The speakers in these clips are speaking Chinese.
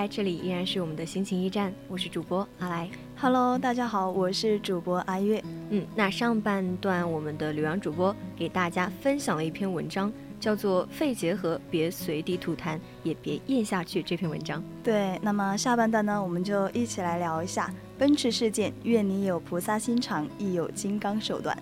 来，这里依然是我们的心情驿站，我是主播阿来。Hello，大家好，我是主播阿月。嗯，那上半段我们的刘洋主播给大家分享了一篇文章，叫做《肺结核，别随地吐痰，也别咽下去》这篇文章。对，那么下半段呢，我们就一起来聊一下奔驰事件。愿你有菩萨心肠，亦有金刚手段。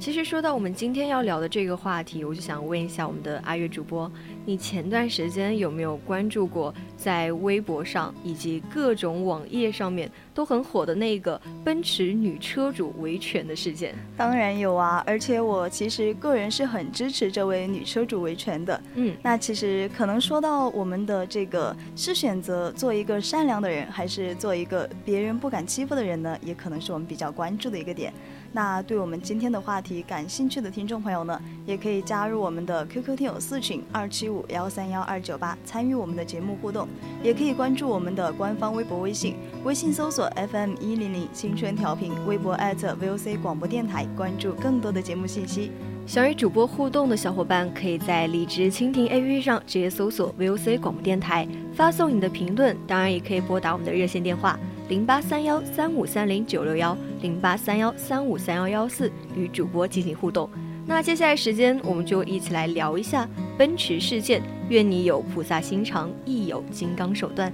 其实说到我们今天要聊的这个话题，我就想问一下我们的阿月主播，你前段时间有没有关注过在微博上以及各种网页上面都很火的那个奔驰女车主维权的事件？当然有啊，而且我其实个人是很支持这位女车主维权的。嗯，那其实可能说到我们的这个是选择做一个善良的人，还是做一个别人不敢欺负的人呢？也可能是我们比较关注的一个点。那对我们今天的话题感兴趣的听众朋友呢，也可以加入我们的 QQ 听友四群二七五幺三幺二九八，参与我们的节目互动，也可以关注我们的官方微博微信，微信搜索 FM 一零零青春调频，微博艾特 @VOC 广播电台，关注更多的节目信息。想与主播互动的小伙伴，可以在荔枝蜻蜓 APP 上直接搜索 VOC 广播电台，发送你的评论，当然也可以拨打我们的热线电话。零八三幺三五三零九六幺，零八三幺三五三幺幺四，与主播进行互动。那接下来时间，我们就一起来聊一下奔驰事件。愿你有菩萨心肠，亦有金刚手段。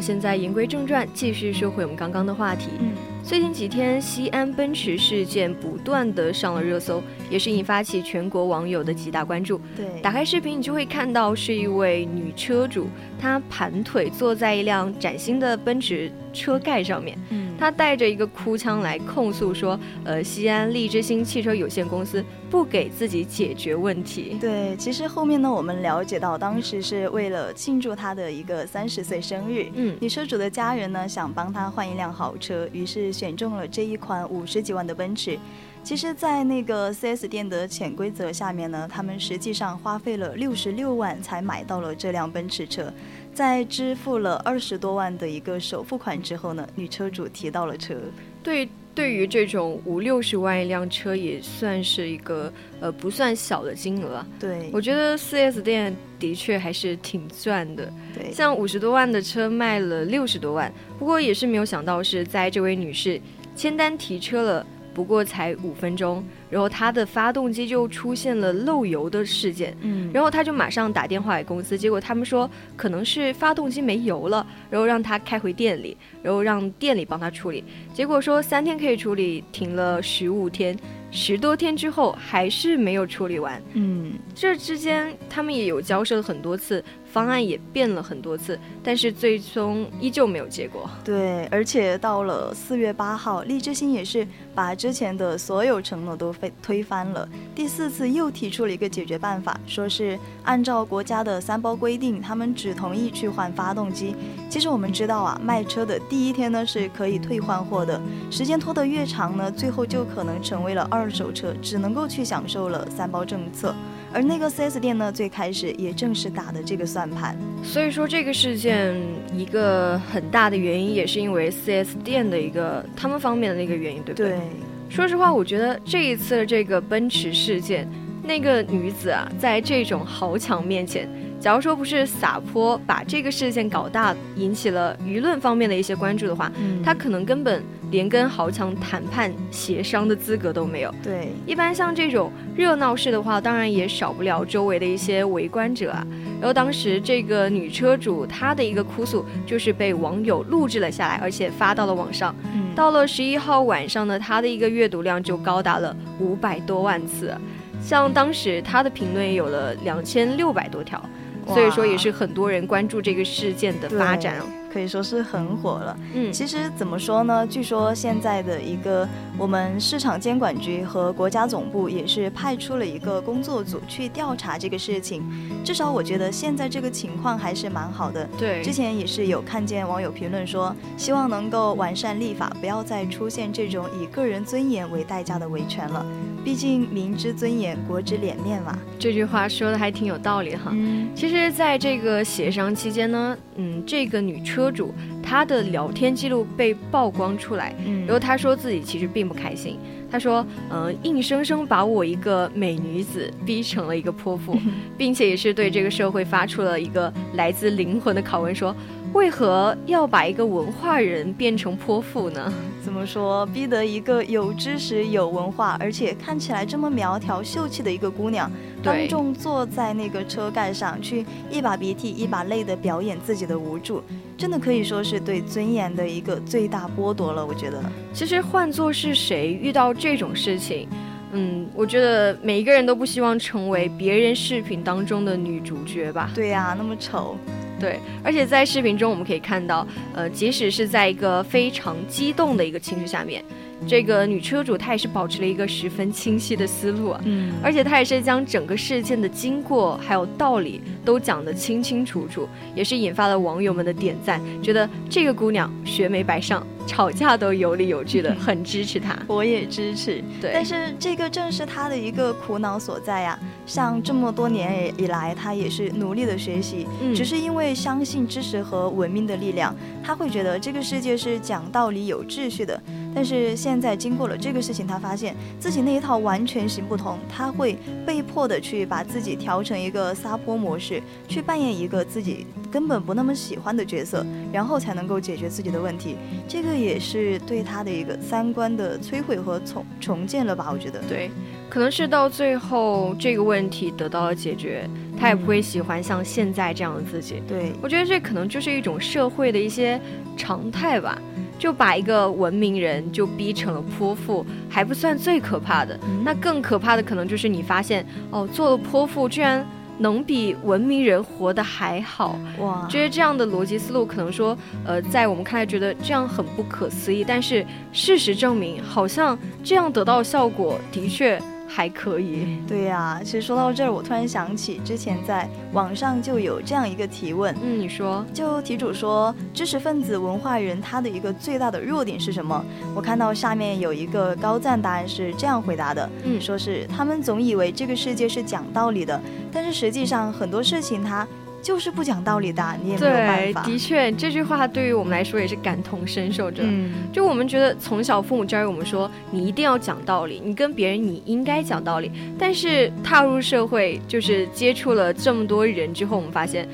现在言归正传，继续说回我们刚刚的话题。嗯，最近几天西安奔驰事件不断的上了热搜，也是引发起全国网友的极大关注。对，打开视频你就会看到是一位女车主，她盘腿坐在一辆崭新的奔驰车盖上面。嗯，她带着一个哭腔来控诉说，呃，西安利之星汽车有限公司不给自己解决问题。对，其实后面呢，我们了解到当时是为了庆祝他的一个三十岁生日。嗯。女车主的家人呢，想帮他换一辆好车，于是选中了这一款五十几万的奔驰。其实，在那个 4S 店的潜规则下面呢，他们实际上花费了六十六万才买到了这辆奔驰车。在支付了二十多万的一个首付款之后呢，女车主提到了车。对，对于这种五六十万一辆车，也算是一个呃不算小的金额。对，我觉得四 S 店的确还是挺赚的。对，像五十多万的车卖了六十多万，不过也是没有想到是在这位女士签单提车了。不过才五分钟，然后他的发动机就出现了漏油的事件，嗯，然后他就马上打电话给公司，结果他们说可能是发动机没油了，然后让他开回店里，然后让店里帮他处理，结果说三天可以处理，停了十五天，十多天之后还是没有处理完，嗯，这之间他们也有交涉了很多次。方案也变了很多次，但是最终依旧没有结果。对，而且到了四月八号，利之星也是把之前的所有承诺都非推翻了。第四次又提出了一个解决办法，说是按照国家的三包规定，他们只同意去换发动机。其实我们知道啊，卖车的第一天呢是可以退换货的，时间拖得越长呢，最后就可能成为了二手车，只能够去享受了三包政策。而那个 4S 店呢，最开始也正是打的这个算盘。所以说，这个事件一个很大的原因，也是因为 4S 店的一个他们方面的那个原因，对不对？对。说实话，我觉得这一次的这个奔驰事件，那个女子啊，在这种豪强面前。假如说不是撒泼把这个事件搞大，引起了舆论方面的一些关注的话，她可能根本连跟豪强谈判协商的资格都没有。对，一般像这种热闹事的话，当然也少不了周围的一些围观者啊。然后当时这个女车主她的一个哭诉就是被网友录制了下来，而且发到了网上。到了十一号晚上呢，她的一个阅读量就高达了五百多万次，像当时她的评论也有了两千六百多条。所以说也是很多人关注这个事件的发展哦，可以说是很火了。嗯，其实怎么说呢？据说现在的一个我们市场监管局和国家总部也是派出了一个工作组去调查这个事情。至少我觉得现在这个情况还是蛮好的。对，之前也是有看见网友评论说，希望能够完善立法，不要再出现这种以个人尊严为代价的维权了。毕竟民之尊严，国之脸面嘛。这句话说的还挺有道理哈。嗯，其实，在这个协商期间呢，嗯，这个女车主他的聊天记录被曝光出来，嗯，然后他说自己其实并不开心。他说，嗯，硬生生把我一个美女子逼成了一个泼妇，并且也是对这个社会发出了一个来自灵魂的拷问，说。为何要把一个文化人变成泼妇呢？怎么说，逼得一个有知识、有文化，而且看起来这么苗条秀气的一个姑娘，当众坐在那个车盖上去，一把鼻涕一把泪的表演自己的无助，真的可以说是对尊严的一个最大剥夺了。我觉得，其实换做是谁遇到这种事情，嗯，我觉得每一个人都不希望成为别人视频当中的女主角吧？对呀，那么丑。对，而且在视频中我们可以看到，呃，即使是在一个非常激动的一个情绪下面。这个女车主她也是保持了一个十分清晰的思路啊，嗯，而且她也是将整个事件的经过还有道理都讲得清清楚楚，也是引发了网友们的点赞，觉得这个姑娘学没白上，吵架都有理有据的，很支持她。我也支持，对。但是这个正是她的一个苦恼所在呀，像这么多年以来，她也是努力的学习，只是因为相信知识和文明的力量，她会觉得这个世界是讲道理、有秩序的。但是现在经过了这个事情，他发现自己那一套完全行不通，他会被迫的去把自己调成一个撒泼模式，去扮演一个自己根本不那么喜欢的角色，然后才能够解决自己的问题。这个也是对他的一个三观的摧毁和重重建了吧？我觉得，对，可能是到最后这个问题得到了解决，他也不会喜欢像现在这样的自己。对我觉得这可能就是一种社会的一些常态吧。就把一个文明人就逼成了泼妇，还不算最可怕的，那更可怕的可能就是你发现哦，做了泼妇居然能比文明人活得还好哇！觉得这样的逻辑思路可能说，呃，在我们看来觉得这样很不可思议，但是事实证明，好像这样得到效果的确。还可以，对呀。其实说到这儿，我突然想起之前在网上就有这样一个提问，嗯，你说，就题主说，知识分子、文化人他的一个最大的弱点是什么？我看到下面有一个高赞答案是这样回答的，嗯，说是他们总以为这个世界是讲道理的，但是实际上很多事情他。就是不讲道理的，你也没有办法。对，的确，这句话对于我们来说也是感同身受着。嗯，就我们觉得从小父母教育我们说，你一定要讲道理，你跟别人你应该讲道理。但是踏入社会，就是接触了这么多人之后，我们发现。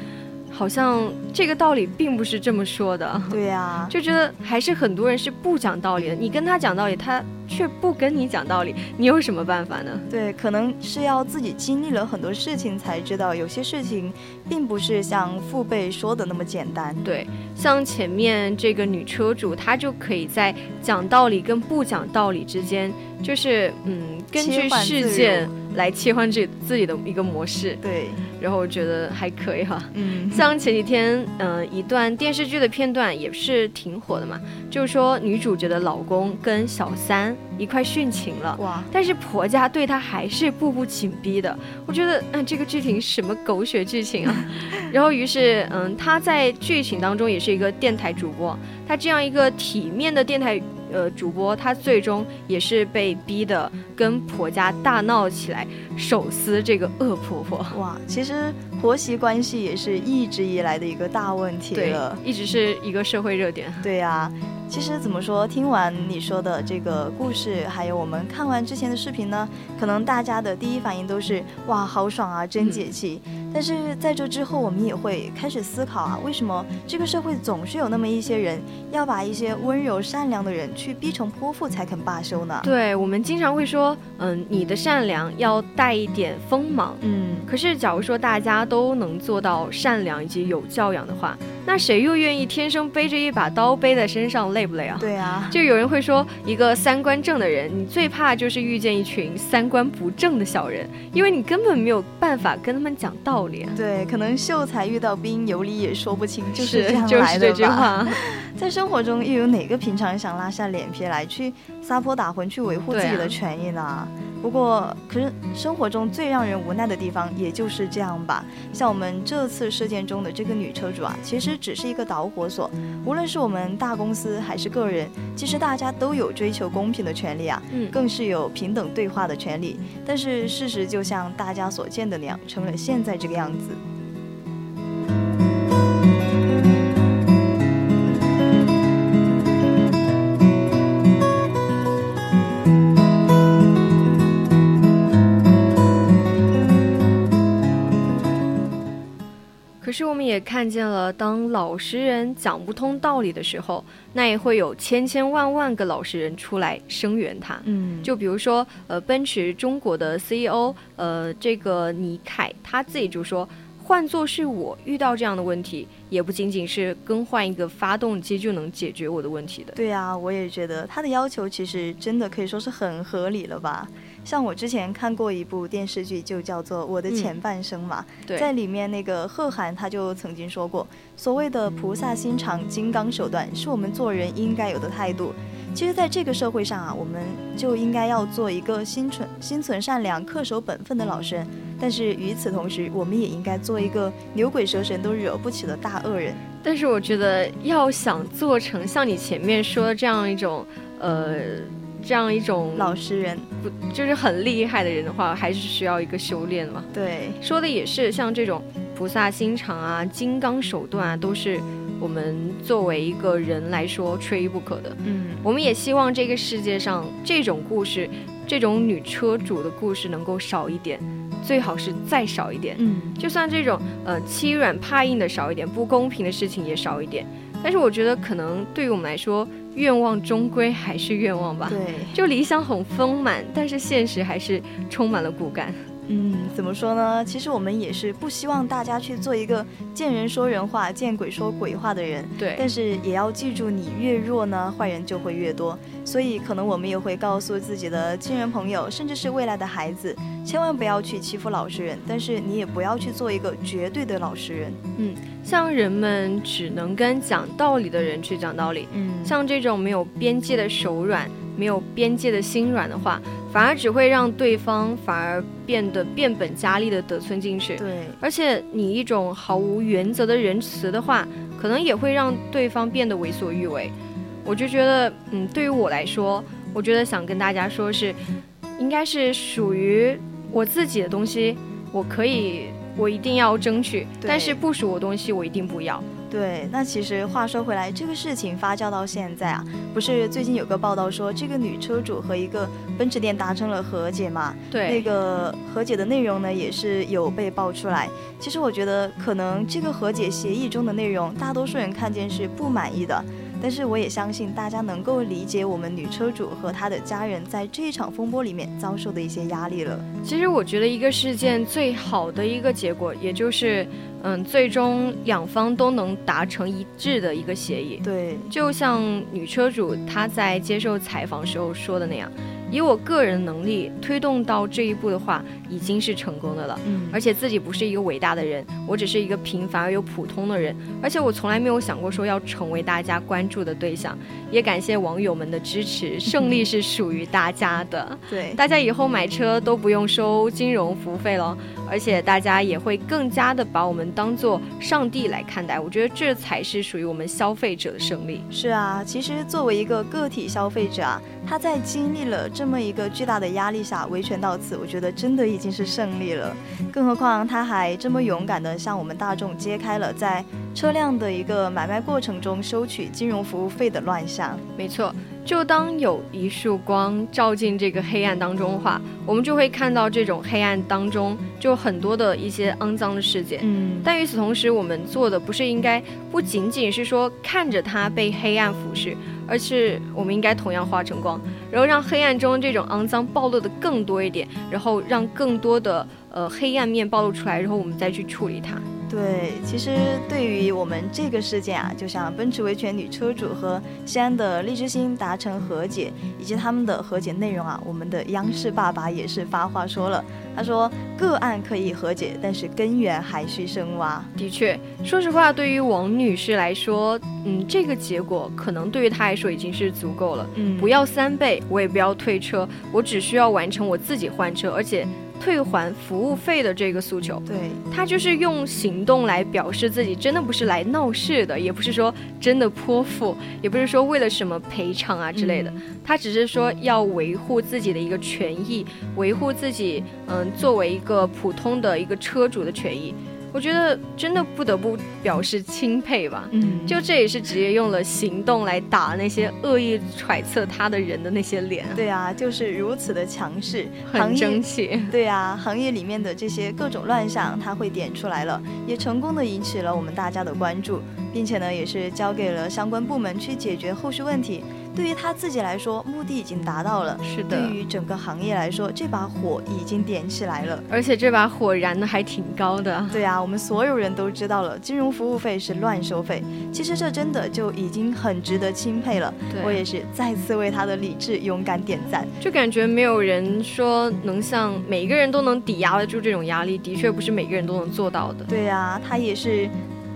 好像这个道理并不是这么说的，对呀，就觉得还是很多人是不讲道理的。你跟他讲道理，他却不跟你讲道理，你有什么办法呢？对，可能是要自己经历了很多事情才知道，有些事情并不是像父辈说的那么简单。对，像前面这个女车主，她就可以在讲道理跟不讲道理之间，就是嗯，根据事件。来切换自己自己的一个模式，对，然后我觉得还可以哈，嗯，像前几天，嗯，一段电视剧的片段也是挺火的嘛，就是说女主角的老公跟小三一块殉情了，哇，但是婆家对她还是步步紧逼的，我觉得，嗯，这个剧情什么狗血剧情啊，然后于是，嗯，她在剧情当中也是一个电台主播，她这样一个体面的电台。呃主播她最终也是被逼的跟婆家大闹起来，手撕这个恶婆婆。哇，其实婆媳关系也是一直以来的一个大问题了，一直是一个社会热点。对呀。其实怎么说？听完你说的这个故事，还有我们看完之前的视频呢，可能大家的第一反应都是哇，好爽啊，真解气。但是在这之后，我们也会开始思考啊，为什么这个社会总是有那么一些人，要把一些温柔善良的人去逼成泼妇才肯罢休呢？对，我们经常会说，嗯，你的善良要带一点锋芒。嗯，可是假如说大家都能做到善良以及有教养的话，那谁又愿意天生背着一把刀背在身上？累不累啊？对啊，就有人会说，一个三观正的人，你最怕就是遇见一群三观不正的小人，因为你根本没有办法跟他们讲道理。对，可能秀才遇到兵，有理也说不清，就是这样来的吧。在生活中，又有哪个平常人想拉下脸皮来去撒泼打浑，去维护自己的权益呢？不过，可是生活中最让人无奈的地方，也就是这样吧。像我们这次事件中的这个女车主啊，其实只是一个导火索。无论是我们大公司还是个人，其实大家都有追求公平的权利啊，嗯，更是有平等对话的权利。但是事实就像大家所见的那样，成了现在这个样子。是我们也看见了，当老实人讲不通道理的时候，那也会有千千万万个老实人出来声援他。嗯，就比如说，呃，奔驰中国的 CEO，呃，这个尼凯他自己就说，换做是我遇到这样的问题，也不仅仅是更换一个发动机就能解决我的问题的。对呀，我也觉得他的要求其实真的可以说是很合理了吧。像我之前看过一部电视剧，就叫做《我的前半生》嘛，在里面那个贺涵他就曾经说过，所谓的菩萨心肠、金刚手段，是我们做人应该有的态度。其实，在这个社会上啊，我们就应该要做一个心存心存善良、恪守本分的老实人。但是与此同时，我们也应该做一个牛鬼蛇神都惹不起的大恶人。但是我觉得，要想做成像你前面说的这样一种，呃。这样一种老实人，不就是很厉害的人的话，还是需要一个修炼嘛？对，说的也是，像这种菩萨心肠啊、金刚手段啊，都是我们作为一个人来说缺一不可的。嗯，我们也希望这个世界上这种故事，这种女车主的故事能够少一点，最好是再少一点。嗯，就算这种呃欺软怕硬的少一点，不公平的事情也少一点。但是我觉得，可能对于我们来说，愿望终归还是愿望吧。对，就理想很丰满，但是现实还是充满了骨感。嗯，怎么说呢？其实我们也是不希望大家去做一个见人说人话、见鬼说鬼话的人。对。但是也要记住，你越弱呢，坏人就会越多。所以可能我们也会告诉自己的亲人朋友，甚至是未来的孩子，千万不要去欺负老实人。但是你也不要去做一个绝对的老实人。嗯，像人们只能跟讲道理的人去讲道理。嗯。像这种没有边界的手软。没有边界的心软的话，反而只会让对方反而变得变本加厉的得寸进尺。对，而且你一种毫无原则的仁慈的话，可能也会让对方变得为所欲为。我就觉得，嗯，对于我来说，我觉得想跟大家说是，应该是属于我自己的东西，我可以，我一定要争取，但是不属我东西，我一定不要。对，那其实话说回来，这个事情发酵到现在啊，不是最近有个报道说，这个女车主和一个奔驰店达成了和解嘛？对，那个和解的内容呢，也是有被爆出来。其实我觉得，可能这个和解协议中的内容，大多数人看见是不满意的。但是我也相信大家能够理解我们女车主和她的家人在这一场风波里面遭受的一些压力了。其实我觉得一个事件最好的一个结果，也就是，嗯，最终两方都能达成一致的一个协议。对，就像女车主她在接受采访时候说的那样，以我个人能力推动到这一步的话，已经是成功的了。嗯，而且自己不是一个伟大的人，我只是一个平凡而又普通的人。而且我从来没有想过说要成为大家关注的对象。也感谢网友们的支持，胜利是属于大家的。对，大家以后买车都不用收金融服务费了，而且大家也会更加的把我们当做上帝来看待。我觉得这才是属于我们消费者的胜利。是啊，其实作为一个个体消费者啊，他在经历了这么一个巨大的压力下维权到此，我觉得真的已经是胜利了。更何况他还这么勇敢地向我们大众揭开了在车辆的一个买卖过程中收取金融服务费的乱象。没错。就当有一束光照进这个黑暗当中的话，我们就会看到这种黑暗当中就很多的一些肮脏的世界。嗯，但与此同时，我们做的不是应该不仅仅是说看着它被黑暗腐蚀，而是我们应该同样化成光，然后让黑暗中这种肮脏暴露的更多一点，然后让更多的呃黑暗面暴露出来，然后我们再去处理它。对，其实对于我们这个事件啊，就像奔驰维权女车主和西安的荔枝星达成和解，以及他们的和解内容啊，我们的央视爸爸也是发话说了，他说个案可以和解，但是根源还需深挖。的确，说实话，对于王女士来说，嗯，这个结果可能对于她来说已经是足够了。嗯，不要三倍，我也不要退车，我只需要完成我自己换车，而且。退还服务费的这个诉求，对。他就是用行动来表示自己真的不是来闹事的，也不是说真的泼妇，也不是说为了什么赔偿啊之类的，他只是说要维护自己的一个权益，维护自己嗯作为一个普通的一个车主的权益。我觉得真的不得不表示钦佩吧，嗯，就这也是直接用了行动来打那些恶意揣测他的人的那些脸。对啊，就是如此的强势，很争气。对啊，行业里面的这些各种乱象，他会点出来了，也成功的引起了我们大家的关注，并且呢，也是交给了相关部门去解决后续问题。对于他自己来说，目的已经达到了；是的，对于整个行业来说，这把火已经点起来了，而且这把火燃的还挺高的。对啊，我们所有人都知道了，金融服务费是乱收费。其实这真的就已经很值得钦佩了。我也是再次为他的理智勇敢点赞。就感觉没有人说能像每一个人都能抵押得住这种压力，的确不是每个人都能做到的。对啊，他也是。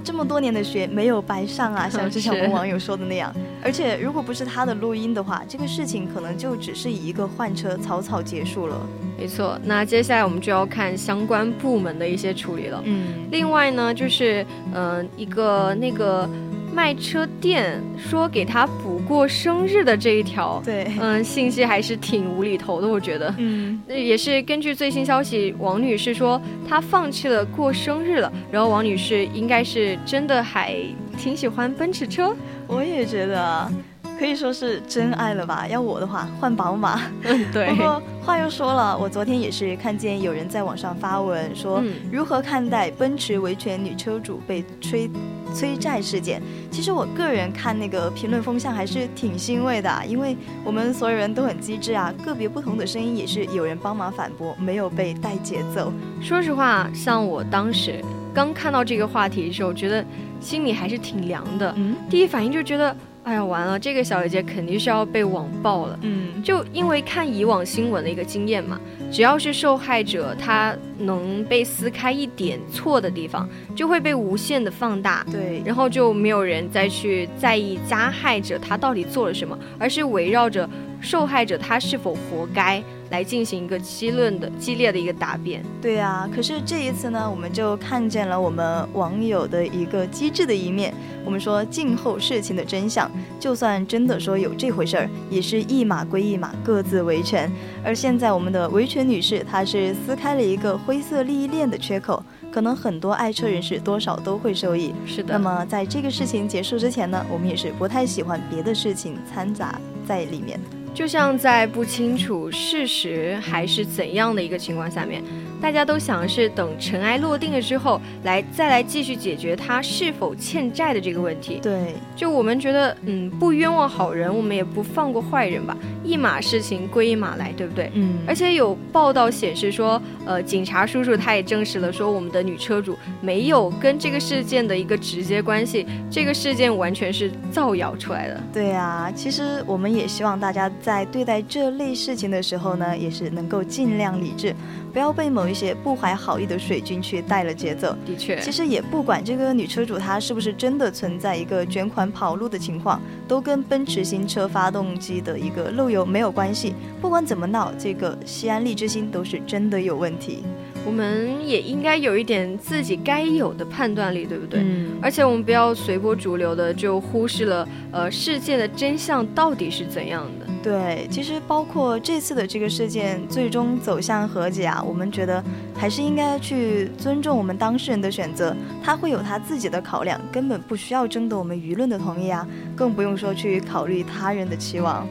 这么多年的学没有白上啊，像之前我们网友说的那样。而且如果不是他的录音的话，这个事情可能就只是以一个换车草草结束了。没错，那接下来我们就要看相关部门的一些处理了。嗯，另外呢，就是嗯一个那个。卖车店说给他补过生日的这一条，对，嗯，信息还是挺无厘头的，我觉得，嗯，也是根据最新消息，王女士说她放弃了过生日了，然后王女士应该是真的还挺喜欢奔驰车，我也觉得。可以说是真爱了吧？要我的话，换宝马。嗯，对。不过话又说了，我昨天也是看见有人在网上发文说，如何看待奔驰维权女车主被催催债事件？其实我个人看那个评论风向还是挺欣慰的，因为我们所有人都很机智啊，个别不同的声音也是有人帮忙反驳，没有被带节奏。说实话，像我当时刚看到这个话题的时候，觉得心里还是挺凉的。嗯，第一反应就觉得。哎呀，完了！这个小姐姐肯定是要被网暴了。嗯，就因为看以往新闻的一个经验嘛，只要是受害者，她能被撕开一点错的地方，就会被无限的放大。对，然后就没有人再去在意加害者他到底做了什么，而是围绕着受害者他是否活该。来进行一个激论的激烈的一个答辩。对啊，可是这一次呢，我们就看见了我们网友的一个机智的一面。我们说静候事情的真相，就算真的说有这回事儿，也是一码归一码，各自维权。而现在我们的维权女士，她是撕开了一个灰色利益链的缺口，可能很多爱车人士多少都会受益。是的。那么在这个事情结束之前呢，我们也是不太喜欢别的事情掺杂在里面。就像在不清楚事实还是怎样的一个情况下面。大家都想是等尘埃落定了之后，来再来继续解决他是否欠债的这个问题。对，就我们觉得，嗯，不冤枉好人，我们也不放过坏人吧，一码事情归一码来，对不对？嗯。而且有报道显示说，呃，警察叔叔他也证实了，说我们的女车主没有跟这个事件的一个直接关系，这个事件完全是造谣出来的。对啊，其实我们也希望大家在。在对待这类事情的时候呢，也是能够尽量理智，不要被某一些不怀好意的水军去带了节奏。的确，其实也不管这个女车主她是不是真的存在一个卷款跑路的情况，都跟奔驰新车发动机的一个漏油没有关系。不管怎么闹，这个西安利之星都是真的有问题。我们也应该有一点自己该有的判断力，对不对？嗯。而且我们不要随波逐流的就忽视了，呃，事件的真相到底是怎样的。对，其实包括这次的这个事件最终走向和解啊，我们觉得还是应该去尊重我们当事人的选择，他会有他自己的考量，根本不需要征得我们舆论的同意啊，更不用说去考虑他人的期望。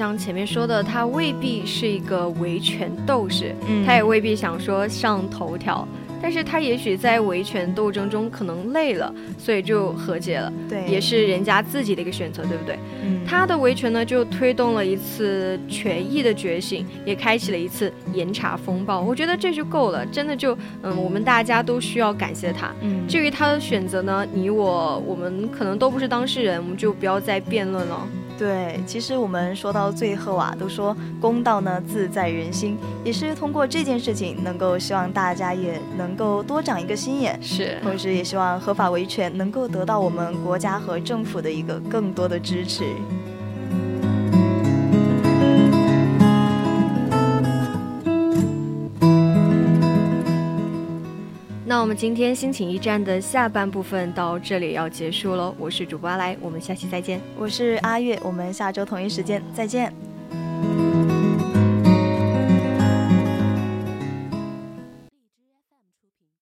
像前面说的，他未必是一个维权斗士，嗯，他也未必想说上头条，但是他也许在维权斗争中可能累了，所以就和解了，对，也是人家自己的一个选择，对不对？嗯，他的维权呢，就推动了一次权益的觉醒，也开启了一次严查风暴，我觉得这就够了，真的就，嗯，我们大家都需要感谢他。嗯，至于他的选择呢，你我我们可能都不是当事人，我们就不要再辩论了。对，其实我们说到最后啊，都说公道呢自在人心，也是通过这件事情，能够希望大家也能够多长一个心眼，是，同时也希望合法维权能够得到我们国家和政府的一个更多的支持。那我们今天心情驿站的下半部分到这里要结束了，我是主播阿来，我们下期再见。我是阿月，我们下周同一时间再见。